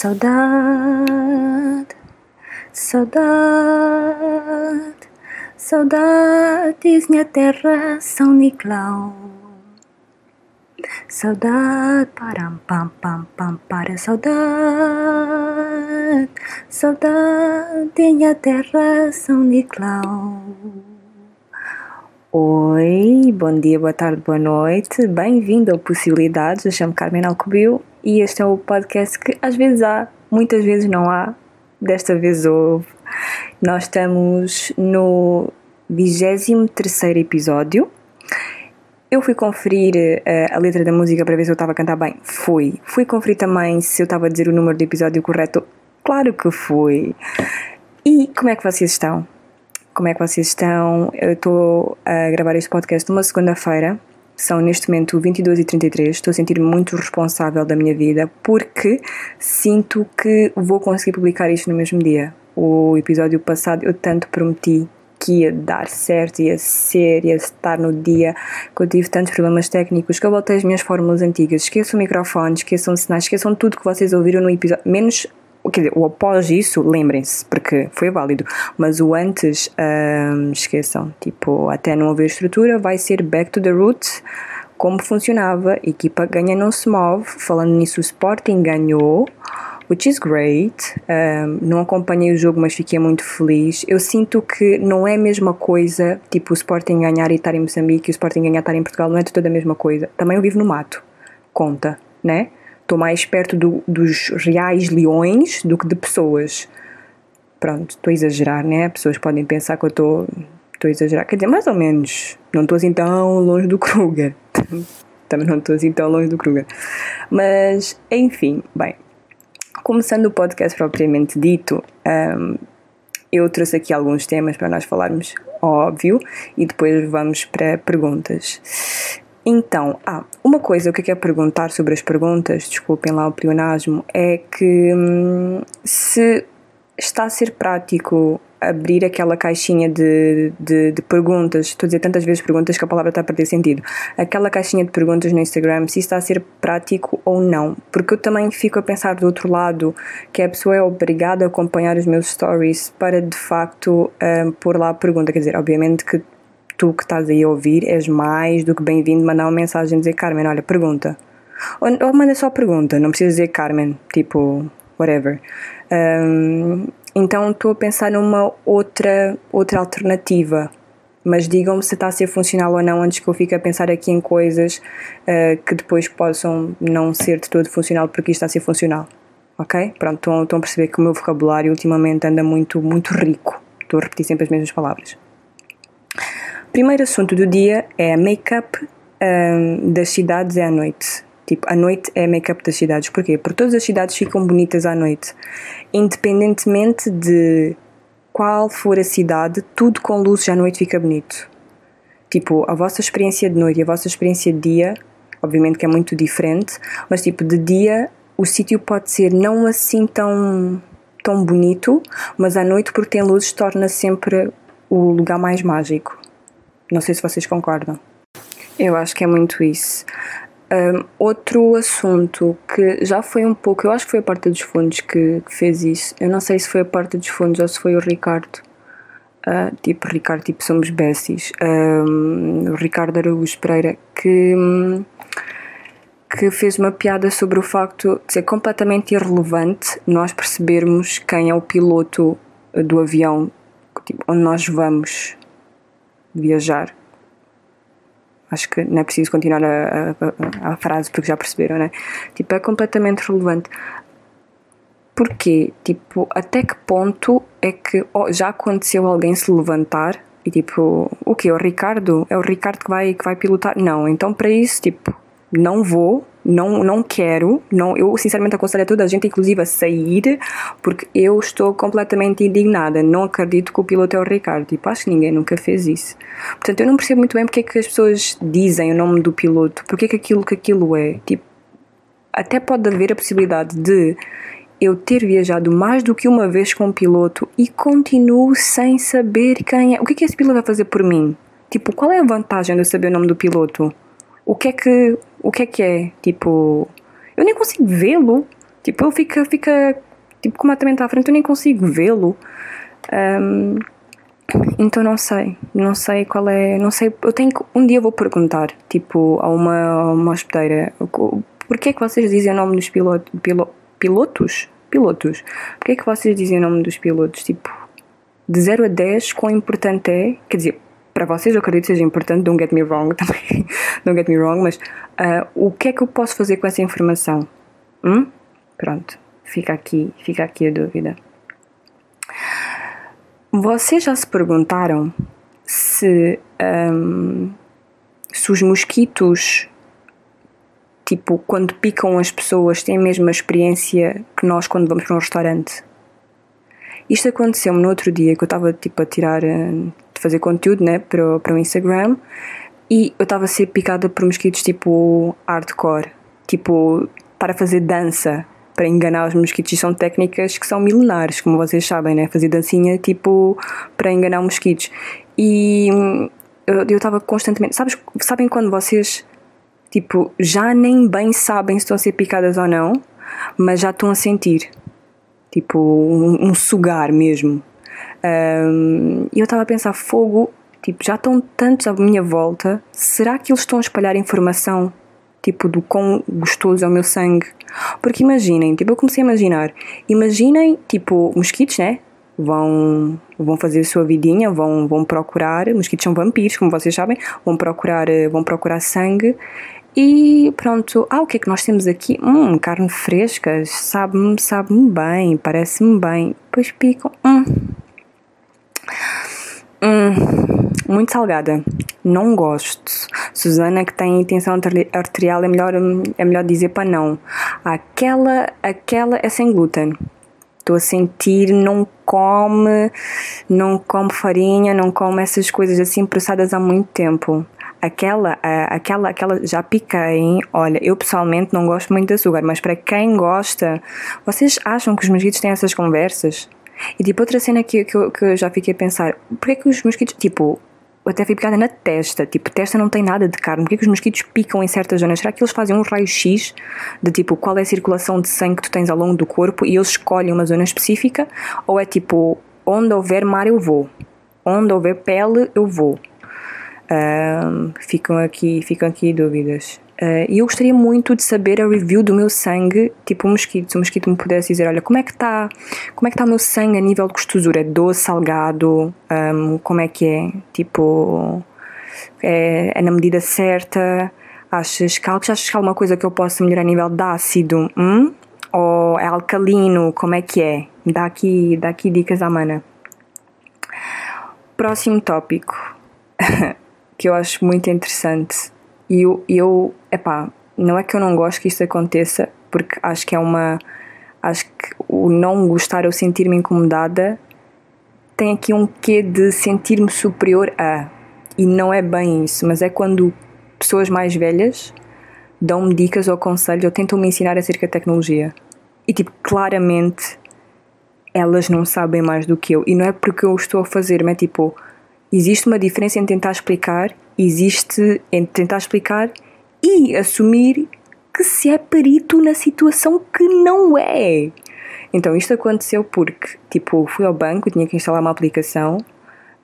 Saudade, saudade, saudades minha terra São Nicolau. Saudade, param, pam, pam, pam, para saudade, saudade minha terra São Nicolau. Oi, bom dia, boa tarde, boa noite, bem-vindo ao Possibilidades, eu chamo Carmen Alcobil e este é o podcast que às vezes há, muitas vezes não há, desta vez houve. Nós estamos no 23 episódio. Eu fui conferir uh, a letra da música para ver se eu estava a cantar bem. Fui. Fui conferir também se eu estava a dizer o número do episódio correto. Claro que fui. E como é que vocês estão? Como é que vocês estão? Eu estou a gravar este podcast numa segunda-feira. São neste momento 22 e 33. Estou a sentir-me muito responsável da minha vida porque sinto que vou conseguir publicar isto no mesmo dia. O episódio passado eu tanto prometi que ia dar certo, ia ser, ia estar no dia, que eu tive tantos problemas técnicos, que eu voltei as minhas fórmulas antigas, esqueçam o microfone, esqueçam sinais, esqueçam tudo que vocês ouviram no episódio, menos quer dizer, o após isso, lembrem-se, porque foi válido, mas o antes, hum, esqueçam, tipo, até não haver estrutura, vai ser back to the roots, como funcionava, equipa ganha não se move, falando nisso o Sporting ganhou, which is great, um, não acompanhei o jogo mas fiquei muito feliz, eu sinto que não é a mesma coisa, tipo o Sporting ganhar e estar em Moçambique e o Sporting ganhar e estar em Portugal, não é toda a mesma coisa, também eu vivo no mato, conta, né? Estou mais perto do, dos reais leões do que de pessoas. Pronto, estou a exagerar, né? Pessoas podem pensar que eu estou estou a exagerar, quer dizer, mais ou menos. Não estou assim tão longe do Kruger. Também não estou assim tão longe do Kruger. Mas, enfim, bem. Começando o podcast propriamente dito, um, eu trouxe aqui alguns temas para nós falarmos, óbvio, e depois vamos para perguntas. Então, ah, uma coisa que eu quero perguntar sobre as perguntas, desculpem lá o pleonasmo, é que hum, se está a ser prático abrir aquela caixinha de, de, de, perguntas, estou a dizer tantas vezes perguntas que a palavra está a perder sentido, aquela caixinha de perguntas no Instagram, se está a ser prático ou não, porque eu também fico a pensar do outro lado que a pessoa é obrigada a acompanhar os meus stories para de facto um, pôr lá a pergunta, quer dizer, obviamente que tu que estás aí a ouvir és mais do que bem-vindo mandar uma mensagem dizer Carmen, olha, pergunta. Ou, ou manda só pergunta, não precisa dizer Carmen, tipo, whatever. Um, então estou a pensar numa outra, outra alternativa. Mas digam-me se está a ser funcional ou não antes que eu fique a pensar aqui em coisas uh, que depois possam não ser de todo funcional porque isto está a ser funcional. Ok? Pronto, estão a perceber que o meu vocabulário ultimamente anda muito, muito rico. Estou a repetir sempre as mesmas palavras. Primeiro assunto do dia é make-up um, das cidades à noite. Tipo, à noite é make-up das cidades. Porquê? Porque todas as cidades ficam bonitas à noite. Independentemente de qual for a cidade, tudo com luzes à noite fica bonito. Tipo, a vossa experiência de noite e a vossa experiência de dia, obviamente que é muito diferente, mas tipo, de dia o sítio pode ser não assim tão, tão bonito, mas à noite, porque tem luzes, torna sempre o lugar mais mágico. Não sei se vocês concordam. Eu acho que é muito isso. Um, outro assunto que já foi um pouco, eu acho que foi a Porta dos Fundos que, que fez isso. Eu não sei se foi a Porta dos Fundos ou se foi o Ricardo. Uh, tipo, Ricardo, tipo, somos besties. Um, o Ricardo Araújo Pereira, que, que fez uma piada sobre o facto de ser completamente irrelevante nós percebermos quem é o piloto do avião tipo, onde nós vamos viajar. Acho que não é preciso continuar a, a, a, frase porque já perceberam, né? Tipo, é completamente relevante. Porquê? Tipo, até que ponto é que oh, já aconteceu alguém se levantar e tipo, o que? É o Ricardo? É o Ricardo que vai, que vai pilotar? Não, então para isso, tipo, não vou, não, não quero, não, eu sinceramente aconselho a toda a gente, inclusive, a sair, porque eu estou completamente indignada. Não acredito que o piloto é o Ricardo. Tipo, acho que ninguém nunca fez isso. Portanto, eu não percebo muito bem porque é que as pessoas dizem o nome do piloto, porque é que aquilo que aquilo é. Tipo, até pode haver a possibilidade de eu ter viajado mais do que uma vez com um piloto e continuo sem saber quem é. O que é que esse piloto vai fazer por mim? Tipo, qual é a vantagem de eu saber o nome do piloto? O que é que, o que é que é? Tipo, eu nem consigo vê-lo. Tipo, ele fica, fica tipo, completamente à frente, eu nem consigo vê-lo. Um, então não sei, não sei qual é, não sei, eu tenho que, um dia vou perguntar, tipo, a uma, uma hospedeira, porquê é que vocês dizem o nome dos pilotos, pilo, pilotos? Pilotos. Porquê é que vocês dizem o nome dos pilotos? Tipo, de 0 a 10, quão importante é, quer dizer, para vocês eu acredito que seja importante, don't get me wrong também, don't get me wrong, mas uh, o que é que eu posso fazer com essa informação? Hum? Pronto, fica aqui, fica aqui a dúvida. Vocês já se perguntaram se, um, se os mosquitos, tipo, quando picam as pessoas, têm a mesma experiência que nós quando vamos para um restaurante? Isto aconteceu-me no outro dia que eu estava tipo a tirar, hum, de fazer conteúdo né, para, o, para o Instagram e eu estava a ser picada por mosquitos tipo hardcore, tipo para fazer dança para enganar os mosquitos. E são técnicas que são milenares, como vocês sabem, né? Fazer dancinha tipo para enganar mosquitos. E hum, eu estava constantemente. Sabes, sabem quando vocês tipo já nem bem sabem se estão a ser picadas ou não, mas já estão a sentir tipo um, um sugar mesmo. Um, e eu estava a pensar: fogo, tipo, já estão tantos à minha volta, será que eles estão a espalhar informação tipo, do quão gostoso é o meu sangue. Porque imaginem, tipo, eu comecei a imaginar, imaginem, tipo, mosquitos, né? Vão, vão fazer a sua vidinha, vão, vão procurar, mosquitos são vampiros, como vocês sabem, vão procurar, eh, vão procurar sangue e pronto, ah, o que é que nós temos aqui? Hum, carne fresca, sabe-me, sabe-me bem, parece-me bem. Depois picam, hum. Hum, muito salgada. Não gosto. Susana que tem tensão arterial é melhor, é melhor dizer para não. Aquela, aquela é sem glúten. Estou a sentir, não come, não come farinha, não come essas coisas assim processadas há muito tempo. Aquela, aquela, aquela já piquei. Olha, eu pessoalmente não gosto muito de açúcar, mas para quem gosta, vocês acham que os mosquitos têm essas conversas? E tipo, outra cena que, que, eu, que eu já fiquei a pensar, porquê que os mosquitos, tipo, até fui picada na testa. Tipo, testa não tem nada de carne. Porquê que os mosquitos picam em certas zonas? Será que eles fazem um raio-x de tipo qual é a circulação de sangue que tu tens ao longo do corpo e eles escolhem uma zona específica? Ou é tipo, onde houver mar eu vou, onde houver pele eu vou? Um, ficam aqui ficam aqui dúvidas. Uh, e eu gostaria muito de saber a review do meu sangue, tipo o mosquito. Se o mosquito me pudesse dizer, olha, como é que está como é que está o meu sangue a nível de gostosura? É doce, salgado? Um, como é que é? Tipo, é, é, na medida certa? Achas que, achas que há alguma coisa que eu possa melhorar a nível de ácido? Hum? Ou é alcalino? Como é que é? Dá aqui, dá aqui dicas à mana. Próximo tópico, que eu acho muito interessante e eu, eu, epá, não é que eu não gosto que isso aconteça, porque acho que é uma. Acho que o não gostar ou sentir-me incomodada tem aqui um quê de sentir-me superior a. E não é bem isso, mas é quando pessoas mais velhas dão-me dicas ou conselhos ou tentam me ensinar acerca da tecnologia. E tipo, claramente elas não sabem mais do que eu. E não é porque eu estou a fazer, mas é tipo, existe uma diferença em tentar explicar existe entre tentar explicar e assumir que se é perito na situação que não é. Então isto aconteceu porque, tipo, fui ao banco, tinha que instalar uma aplicação.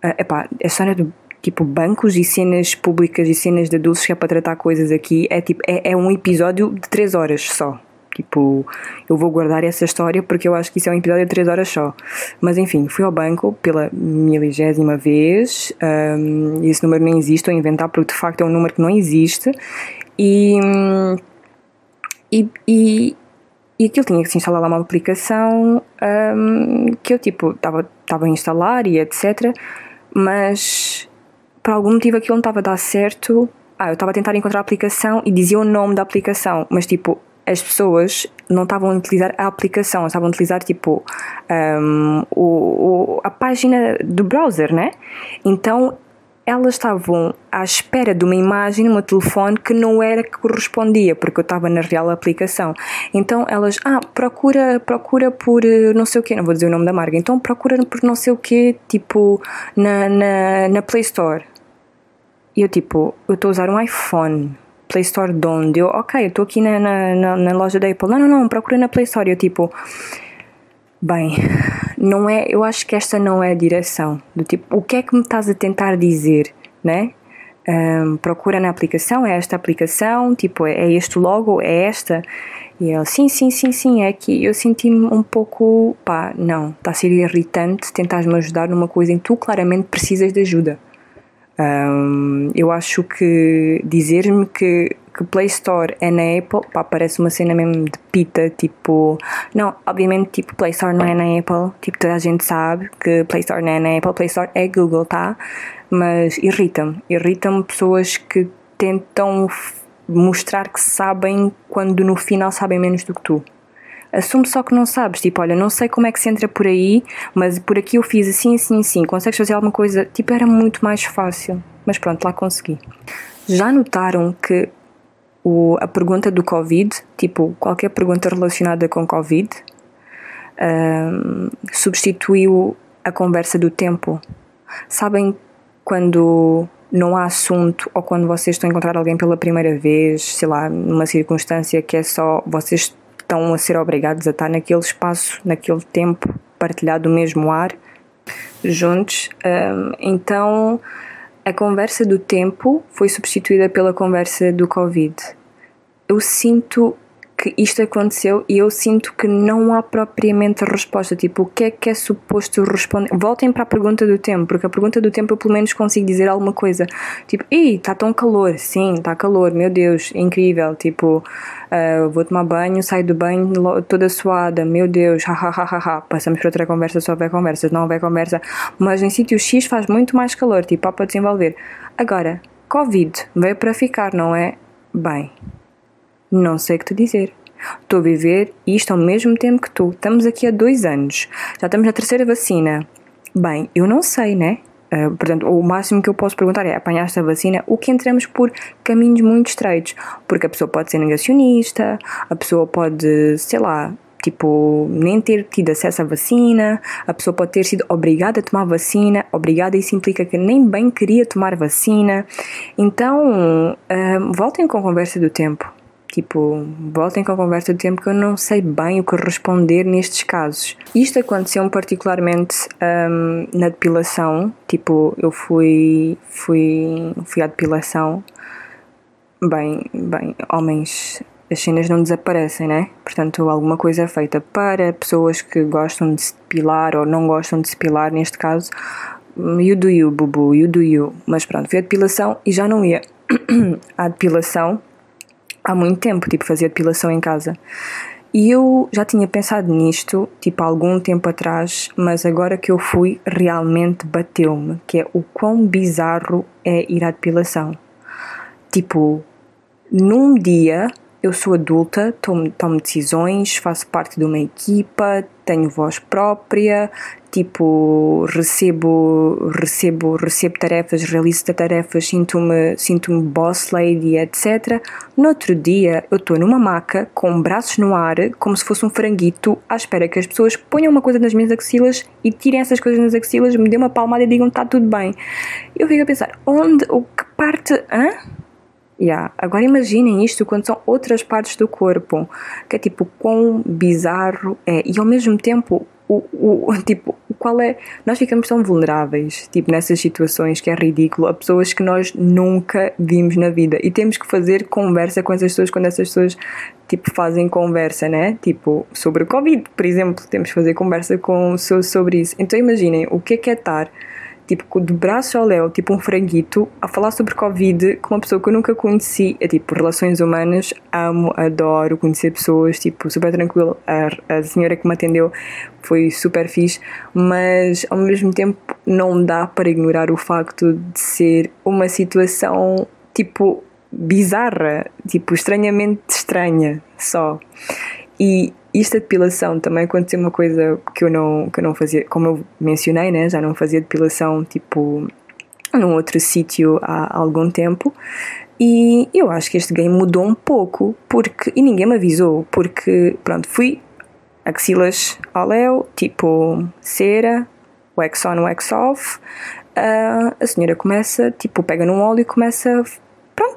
Uh, epá, a história de tipo bancos e cenas públicas e cenas de adultos que é para tratar coisas aqui é tipo é, é um episódio de 3 horas só. Tipo, eu vou guardar essa história porque eu acho que isso é um episódio de 3 horas só. Mas enfim, fui ao banco pela miligésima vez. Um, esse número nem existe, estou a inventar porque de facto é um número que não existe. E. E, e, e aquilo tinha que se instalar lá uma aplicação um, que eu tipo estava a instalar e etc. Mas por algum motivo aquilo não estava a dar certo. Ah, eu estava a tentar encontrar a aplicação e dizia o nome da aplicação, mas tipo, as pessoas não estavam a utilizar a aplicação, estavam a utilizar tipo um, o, o, a página do browser, né? Então elas estavam à espera de uma imagem no meu telefone que não era que correspondia, porque eu estava na real aplicação. Então elas, ah, procura, procura por eh, não sei o quê, não vou dizer o nome da marca, então procura por não sei o quê, tipo na, na, na Play Store. E eu tipo, eu estou a usar um iPhone. Play Store de onde? Eu, ok, eu estou aqui na, na, na, loja da Apple. Não, não, não, procura na Play Store. Eu tipo, bem, não é, eu acho que esta não é a direção. Do tipo, o que é que me estás a tentar dizer, né? Um, procura na aplicação, é esta aplicação, tipo, é este logo, é esta. E ele, sim, sim, sim, sim, é que eu senti-me um pouco, pá, não, está a ser irritante tentares-me ajudar numa coisa em que tu claramente precisas de ajuda. Um, eu acho que dizer-me que, que Play Store é na Apple, pá, parece uma cena mesmo de pita, tipo, não, obviamente, tipo, Play Store não é na Apple, tipo, toda a gente sabe que Play Store não é na Apple, Play Store é Google, tá? Mas irrita-me, irritam-me pessoas que tentam mostrar que sabem quando no final sabem menos do que tu. Assume só que não sabes, tipo, olha, não sei como é que se entra por aí, mas por aqui eu fiz assim, assim, assim. Consegues fazer alguma coisa? Tipo, era muito mais fácil. Mas pronto, lá consegui. Já notaram que o, a pergunta do Covid, tipo, qualquer pergunta relacionada com Covid, um, substituiu a conversa do tempo. Sabem quando não há assunto ou quando vocês estão a encontrar alguém pela primeira vez, sei lá, numa circunstância que é só vocês estão a ser obrigados a estar naquele espaço, naquele tempo, partilhado o mesmo ar, juntos. Então a conversa do tempo foi substituída pela conversa do Covid. Eu sinto que isto aconteceu e eu sinto que não há propriamente resposta. Tipo, o que é que é suposto responder? Voltem para a pergunta do tempo, porque a pergunta do tempo eu pelo menos consigo dizer alguma coisa. Tipo, ei, está tão calor. Sim, está calor, meu Deus, incrível. Tipo, uh, vou tomar banho, saio do banho toda suada, meu Deus, ha. Passamos para outra conversa, só houver conversa, não houver conversa. Mas em sítio X faz muito mais calor, tipo, há para desenvolver. Agora, Covid veio para ficar, não é? Bem, não sei o que te dizer. Estou a viver isto ao mesmo tempo que tu. Estamos aqui há dois anos. Já estamos na terceira vacina. Bem, eu não sei, né? Uh, portanto, o máximo que eu posso perguntar é: apanhaste a vacina? O que entramos por caminhos muito estreitos. Porque a pessoa pode ser negacionista, a pessoa pode, sei lá, tipo, nem ter tido acesso à vacina, a pessoa pode ter sido obrigada a tomar vacina, obrigada, isso implica que nem bem queria tomar vacina. Então, uh, voltem com a conversa do tempo. Tipo, voltem com a conversa do tempo que eu não sei bem o que responder nestes casos. Isto aconteceu particularmente um, na depilação. Tipo, eu fui, fui, fui à depilação. Bem, bem, homens, as cenas não desaparecem, né? Portanto, alguma coisa é feita para pessoas que gostam de se depilar ou não gostam de se depilar, neste caso. You do you, bubu, you do you. Mas pronto, fui à depilação e já não ia à depilação há muito tempo, tipo, fazia depilação em casa. E eu já tinha pensado nisto, tipo, há algum tempo atrás, mas agora que eu fui, realmente bateu-me, que é o quão bizarro é ir à depilação. Tipo, num dia eu sou adulta, tomo, tomo decisões, faço parte de uma equipa, tenho voz própria, tipo, recebo, recebo, recebo tarefas, realizo tarefas, sinto-me sinto boss lady, etc. No outro dia, eu estou numa maca, com braços no ar, como se fosse um franguito, à espera que as pessoas ponham uma coisa nas minhas axilas e tirem essas coisas nas axilas, me dêem uma palmada e digam está tudo bem. Eu fico a pensar, onde, o que parte, hã? Yeah. Agora imaginem isto quando são outras partes do corpo, que é tipo quão bizarro é, e ao mesmo tempo o, o, tipo, qual é. Nós ficamos tão vulneráveis, tipo, nessas situações que é ridículo, a pessoas que nós nunca vimos na vida. E temos que fazer conversa com essas pessoas quando essas pessoas, tipo, fazem conversa, né? Tipo, sobre o Covid, por exemplo, temos que fazer conversa com sobre isso. Então imaginem o que é que é estar tipo, de braço ao léu, tipo um franguito, a falar sobre Covid com uma pessoa que eu nunca conheci. É tipo, relações humanas, amo, adoro conhecer pessoas, tipo, super tranquilo. A, a senhora que me atendeu foi super fixe, mas ao mesmo tempo não dá para ignorar o facto de ser uma situação, tipo, bizarra, tipo, estranhamente estranha só. E isto da depilação também aconteceu uma coisa que eu não, que eu não fazia, como eu mencionei, né? já não fazia depilação tipo num outro sítio há algum tempo. E eu acho que este game mudou um pouco, porque. E ninguém me avisou, porque, pronto, fui axilas ao léu, tipo cera, wax on, wax off, uh, a senhora começa, tipo, pega num óleo e começa,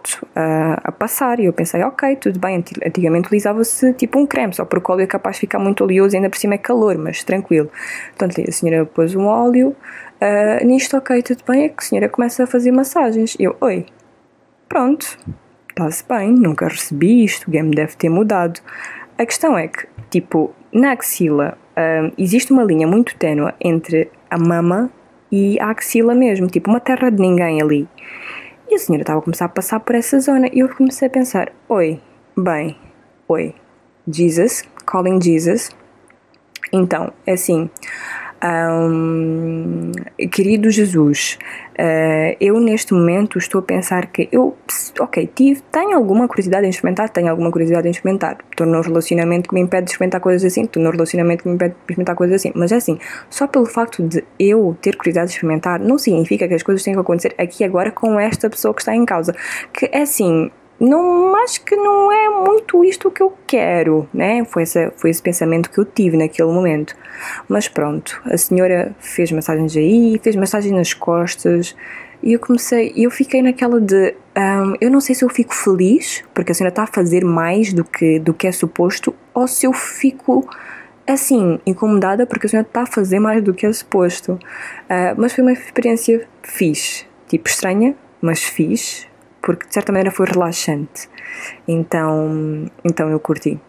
uh, a passar. E eu pensei, ok, tudo bem, antigamente utilizava-se tipo um creme, só porque o óleo é capaz de ficar muito oleoso, ainda por cima é calor, mas tranquilo. Portanto, a senhora pôs um óleo, uh, nisto, ok, tudo bem, é que a senhora começa a fazer massagens. Eu, oi, pronto, está-se bem, nunca recebi isto, o game deve ter mudado. A questão é que, tipo, na axila uh, existe uma linha muito ténua entre a mama e a axila mesmo, tipo uma terra de ninguém ali. E a senhora estava a começar a passar por essa zona e eu comecei a pensar: oi, bem, oi, Jesus, calling Jesus. Então, é assim, um, querido Jesus, uh, eu neste momento estou a pensar que eu, ok, tive, tenho alguma curiosidade em experimentar, tenho alguma curiosidade em experimentar. Estou num relacionamento que me impede de experimentar coisas assim, estou num relacionamento que me impede de experimentar coisas assim. Mas é assim, só pelo facto de eu ter curiosidade de experimentar, não significa que as coisas tenham que acontecer aqui agora com esta pessoa que está em causa. Que é assim, não acho que não é muito isto que eu quero, né? Foi, esse, foi esse pensamento que eu tive naquele momento. Mas pronto, a senhora fez massagens aí, fez massagens nas costas e eu comecei, eu fiquei naquela de, um, eu não sei se eu fico feliz porque a senhora está a fazer mais do que, do que é suposto ou se eu fico assim, incomodada porque a senhora está a fazer mais do que é suposto. Uh, mas foi uma experiência fixe, tipo estranha, mas fixe, porque de certa maneira foi relaxante. Então, então eu curti.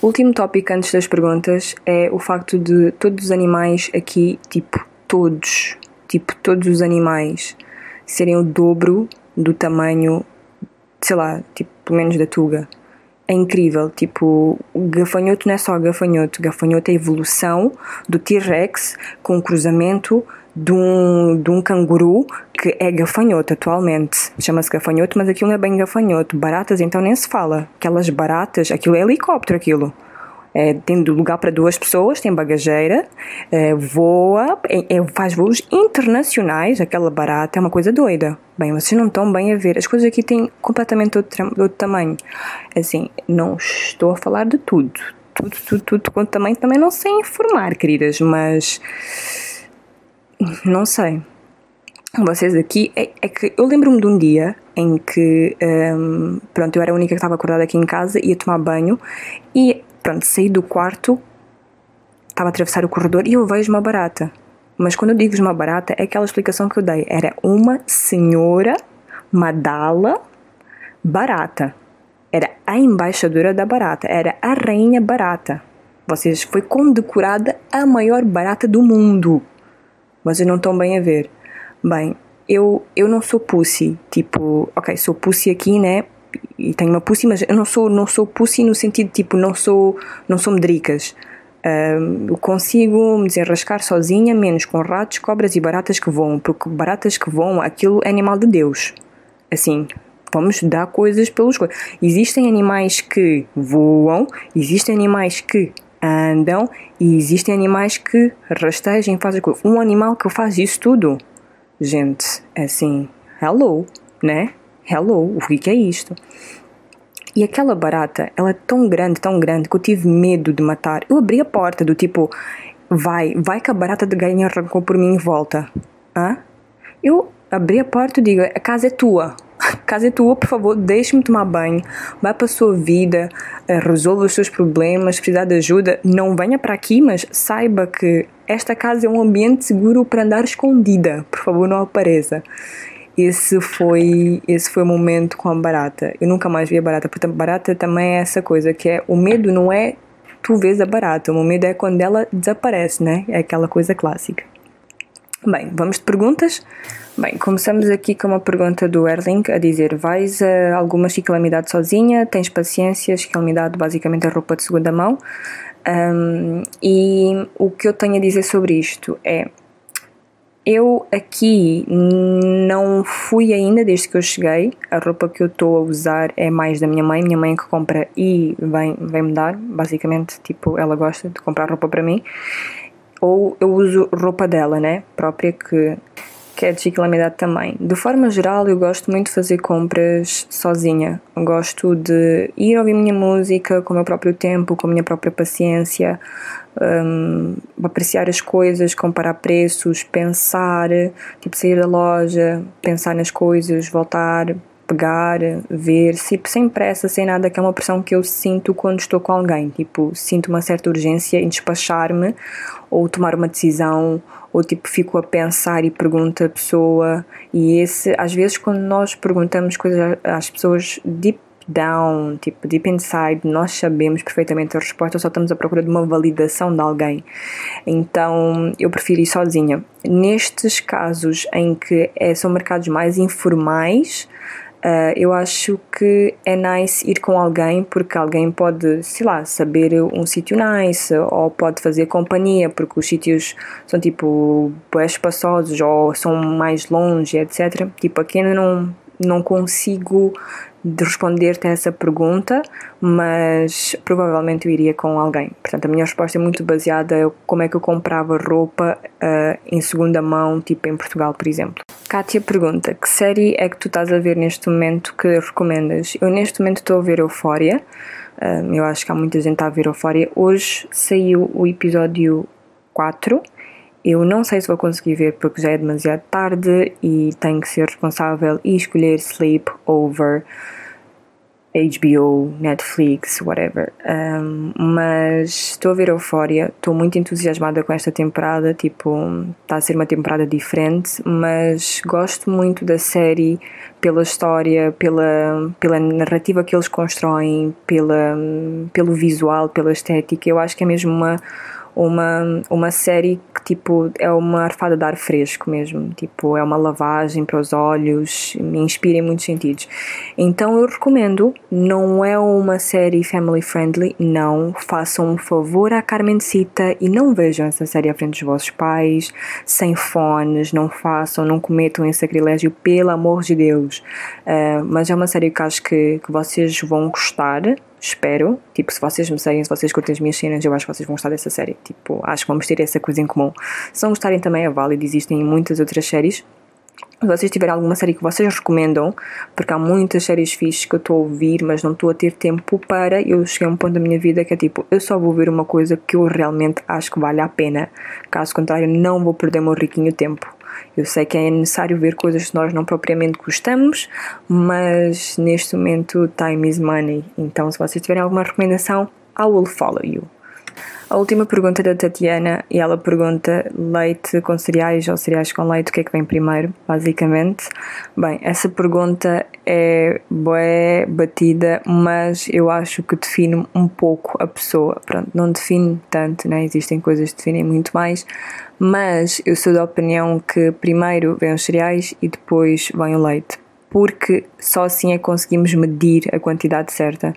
O último tópico antes das perguntas é o facto de todos os animais aqui, tipo, todos, tipo, todos os animais serem o dobro do tamanho, sei lá, tipo, pelo menos da tuga. É incrível, tipo, o gafanhoto não é só gafanhoto, gafanhoto é a evolução do T-Rex com o cruzamento de um, de um canguru que é gafanhoto atualmente. Chama-se gafanhoto, mas aquilo não é bem gafanhoto. Baratas, então nem se fala. Aquelas baratas, aquilo é helicóptero, aquilo. É, tem lugar para duas pessoas, tem bagageira, é, voa, é, é, faz voos internacionais. Aquela barata é uma coisa doida. Bem, vocês não estão bem a ver. As coisas aqui têm completamente outro, outro tamanho. Assim, não estou a falar de tudo. Tudo, tudo, tudo quanto tamanho também não sei informar, queridas, mas não sei. Vocês aqui. É, é que eu lembro-me de um dia em que. Um, pronto, eu era a única que estava acordada aqui em casa, ia tomar banho e, pronto, saí do quarto, estava a atravessar o corredor e eu vejo uma barata. Mas quando eu digo uma barata, é aquela explicação que eu dei. Era uma senhora Madala barata. Era a embaixadora da barata. Era a rainha barata. Vocês foi condecorada a maior barata do mundo vocês não estão bem a ver. Bem, eu, eu não sou pussy, tipo, ok, sou pussy aqui, né? E tenho uma pussy, mas eu não sou, não sou pussy no sentido, tipo, não sou, não sou medricas. Uh, consigo me desenrascar sozinha, menos com ratos, cobras e baratas que voam, porque baratas que voam, aquilo é animal de Deus. Assim, vamos dar coisas pelos coisas. Existem animais que voam, existem animais que andam e existem animais que rastejam e fazem coisas. Um animal que faz isso tudo, gente, é assim, hello, né? Hello, o que é isto? E aquela barata, ela é tão grande, tão grande que eu tive medo de matar. Eu abri a porta do tipo, vai, vai que a barata de galinha arrancou por mim em volta. Hã? Eu abri a porta e digo, a casa é tua, casa tua, por favor, deixe-me tomar banho, vá para a sua vida, eh, resolva os seus problemas, se precisar de ajuda, não venha para aqui, mas saiba que esta casa é um ambiente seguro para andar escondida, por favor, não apareça. Esse foi, esse foi o momento com a barata. Eu nunca mais vi a barata, a barata também é essa coisa, que é, o medo não é tu vês a barata, o medo é quando ela desaparece, né? É aquela coisa clássica. Bem, vamos de perguntas. Bem, começamos aqui com uma pergunta do Erling a dizer: Vais a alguma ciclamidade sozinha? Tens paciência? Ciclamidade, basicamente, a roupa de segunda mão. Um, e o que eu tenho a dizer sobre isto é: eu aqui não fui ainda desde que eu cheguei. A roupa que eu estou a usar é mais da minha mãe, minha mãe que compra e vem, vem me dar. Basicamente, tipo, ela gosta de comprar roupa para mim ou eu uso roupa dela, né? Própria que, que é de Chico Calamidade também. De forma geral, eu gosto muito de fazer compras sozinha. Eu gosto de ir ouvir minha música com o meu próprio tempo, com a minha própria paciência, um, apreciar as coisas, comparar preços, pensar, tipo sair da loja, pensar nas coisas, voltar, pegar, ver, sem pressa, sem nada, que é uma pressão que eu sinto quando estou com alguém. Tipo, sinto uma certa urgência em despachar-me ou tomar uma decisão, ou tipo, fico a pensar e pergunto à pessoa. E esse, às vezes, quando nós perguntamos coisas às pessoas deep down, tipo, deep inside, nós sabemos perfeitamente a resposta, só estamos à procura de uma validação de alguém. Então, eu prefiro ir sozinha. Nestes casos em que é, são mercados mais informais, Uh, eu acho que é nice ir com alguém porque alguém pode, sei lá, saber um sítio nice ou pode fazer companhia porque os sítios são tipo bem espaçosos ou são mais longe, etc. Tipo, aqui eu não, não consigo de responder-te a essa pergunta, mas provavelmente eu iria com alguém. Portanto, a minha resposta é muito baseada em como é que eu comprava roupa uh, em segunda mão, tipo em Portugal, por exemplo. Kátia pergunta: que série é que tu estás a ver neste momento que recomendas? Eu neste momento estou a ver Eufória. Uh, eu acho que há muita gente a ver Eufória. Hoje saiu o episódio 4 eu não sei se vou conseguir ver porque já é demasiado tarde e tenho que ser responsável e escolher sleep over HBO, Netflix, whatever. Um, mas estou a ver Eufória, estou muito entusiasmada com esta temporada. Tipo, está a ser uma temporada diferente, mas gosto muito da série pela história, pela, pela narrativa que eles constroem, pela, pelo visual, pela estética. Eu acho que é mesmo uma uma, uma série que tipo é uma arfada de ar fresco mesmo, tipo é uma lavagem para os olhos, me inspira em muitos sentidos. Então eu recomendo, não é uma série family friendly, não, façam um favor à Carmencita e não vejam essa série à frente dos vossos pais, sem fones, não façam, não cometam esse sacrilégio, pelo amor de Deus. Uh, mas é uma série que acho que, que vocês vão gostar, espero. Tipo, se vocês me seguem, se vocês curtem as minhas cenas, eu acho que vocês vão gostar dessa série. Tipo, acho que vamos ter essa coisa em comum. Se não gostarem também é válido, existem muitas outras séries. Se vocês tiverem alguma série que vocês recomendam, porque há muitas séries fixas que eu estou a ouvir, mas não estou a ter tempo para, eu cheguei a um ponto da minha vida que é tipo, eu só vou ver uma coisa que eu realmente acho que vale a pena. Caso contrário, não vou perder o meu riquinho tempo. Eu sei que é necessário ver coisas que nós não propriamente gostamos, mas neste momento time is money. Então, se vocês tiverem alguma recomendação, I will follow you. A última pergunta da Tatiana e ela pergunta leite com cereais ou cereais com leite, o que é que vem primeiro, basicamente. Bem, essa pergunta é boé batida, mas eu acho que define um pouco a pessoa. Pronto, não define tanto, né? Existem coisas que definem muito mais, mas eu sou da opinião que primeiro vem os cereais e depois vem o leite, porque só assim é que conseguimos medir a quantidade certa.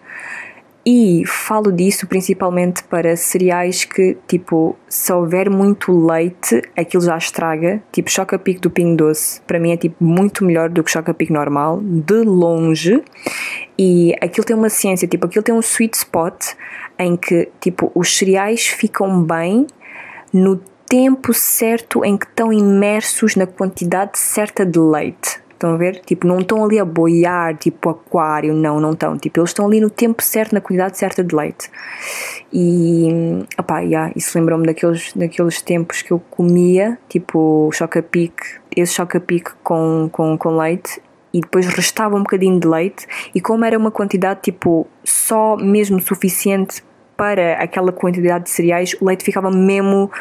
E falo disso principalmente para cereais que, tipo, se houver muito leite, aquilo já estraga. Tipo, choca-pico do Pingo Doce, para mim é tipo muito melhor do que choca-pico normal, de longe. E aquilo tem uma ciência, tipo, aquilo tem um sweet spot em que, tipo, os cereais ficam bem no tempo certo em que estão imersos na quantidade certa de leite. Estão a ver? Tipo, não estão ali a boiar, tipo aquário, não, não estão. Tipo, eles estão ali no tempo certo, na quantidade certa de leite. E, opá, yeah, isso lembrou-me daqueles, daqueles tempos que eu comia, tipo, choca-pique, esse choca-pique com, com, com leite e depois restava um bocadinho de leite e como era uma quantidade tipo só mesmo suficiente para aquela quantidade de cereais o leite ficava mesmo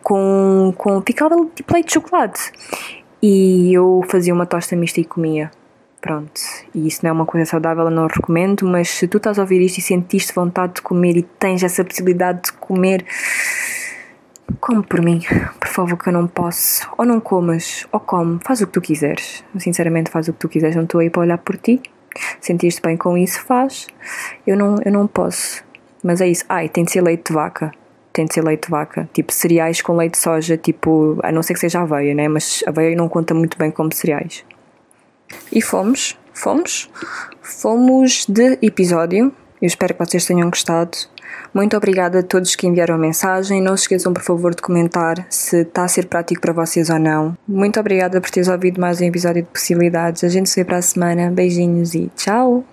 com, com ficava tipo leite de chocolate e eu fazia uma tosta mista e comia. Pronto, e isso não é uma coisa saudável, eu não recomendo, mas se tu estás a ouvir isto e sentiste vontade de comer e tens essa possibilidade de comer, come por mim, por favor, que eu não posso. Ou não comas, ou come, faz o que tu quiseres. Sinceramente, faz o que tu quiseres, não estou aí para olhar por ti. Sentiste bem com isso, faz. Eu não, eu não posso. Mas é isso. Ai, tem de ser leite de vaca tem de ser leite de vaca. Tipo, cereais com leite de soja, tipo, a não ser que seja aveia, né? Mas aveia não conta muito bem como cereais. E fomos, fomos, fomos de episódio. Eu espero que vocês tenham gostado. Muito obrigada a todos que enviaram mensagem. Não se esqueçam, por favor, de comentar se está a ser prático para vocês ou não. Muito obrigada por teres ouvido mais um episódio de Possibilidades. A gente se vê para a semana. Beijinhos e tchau!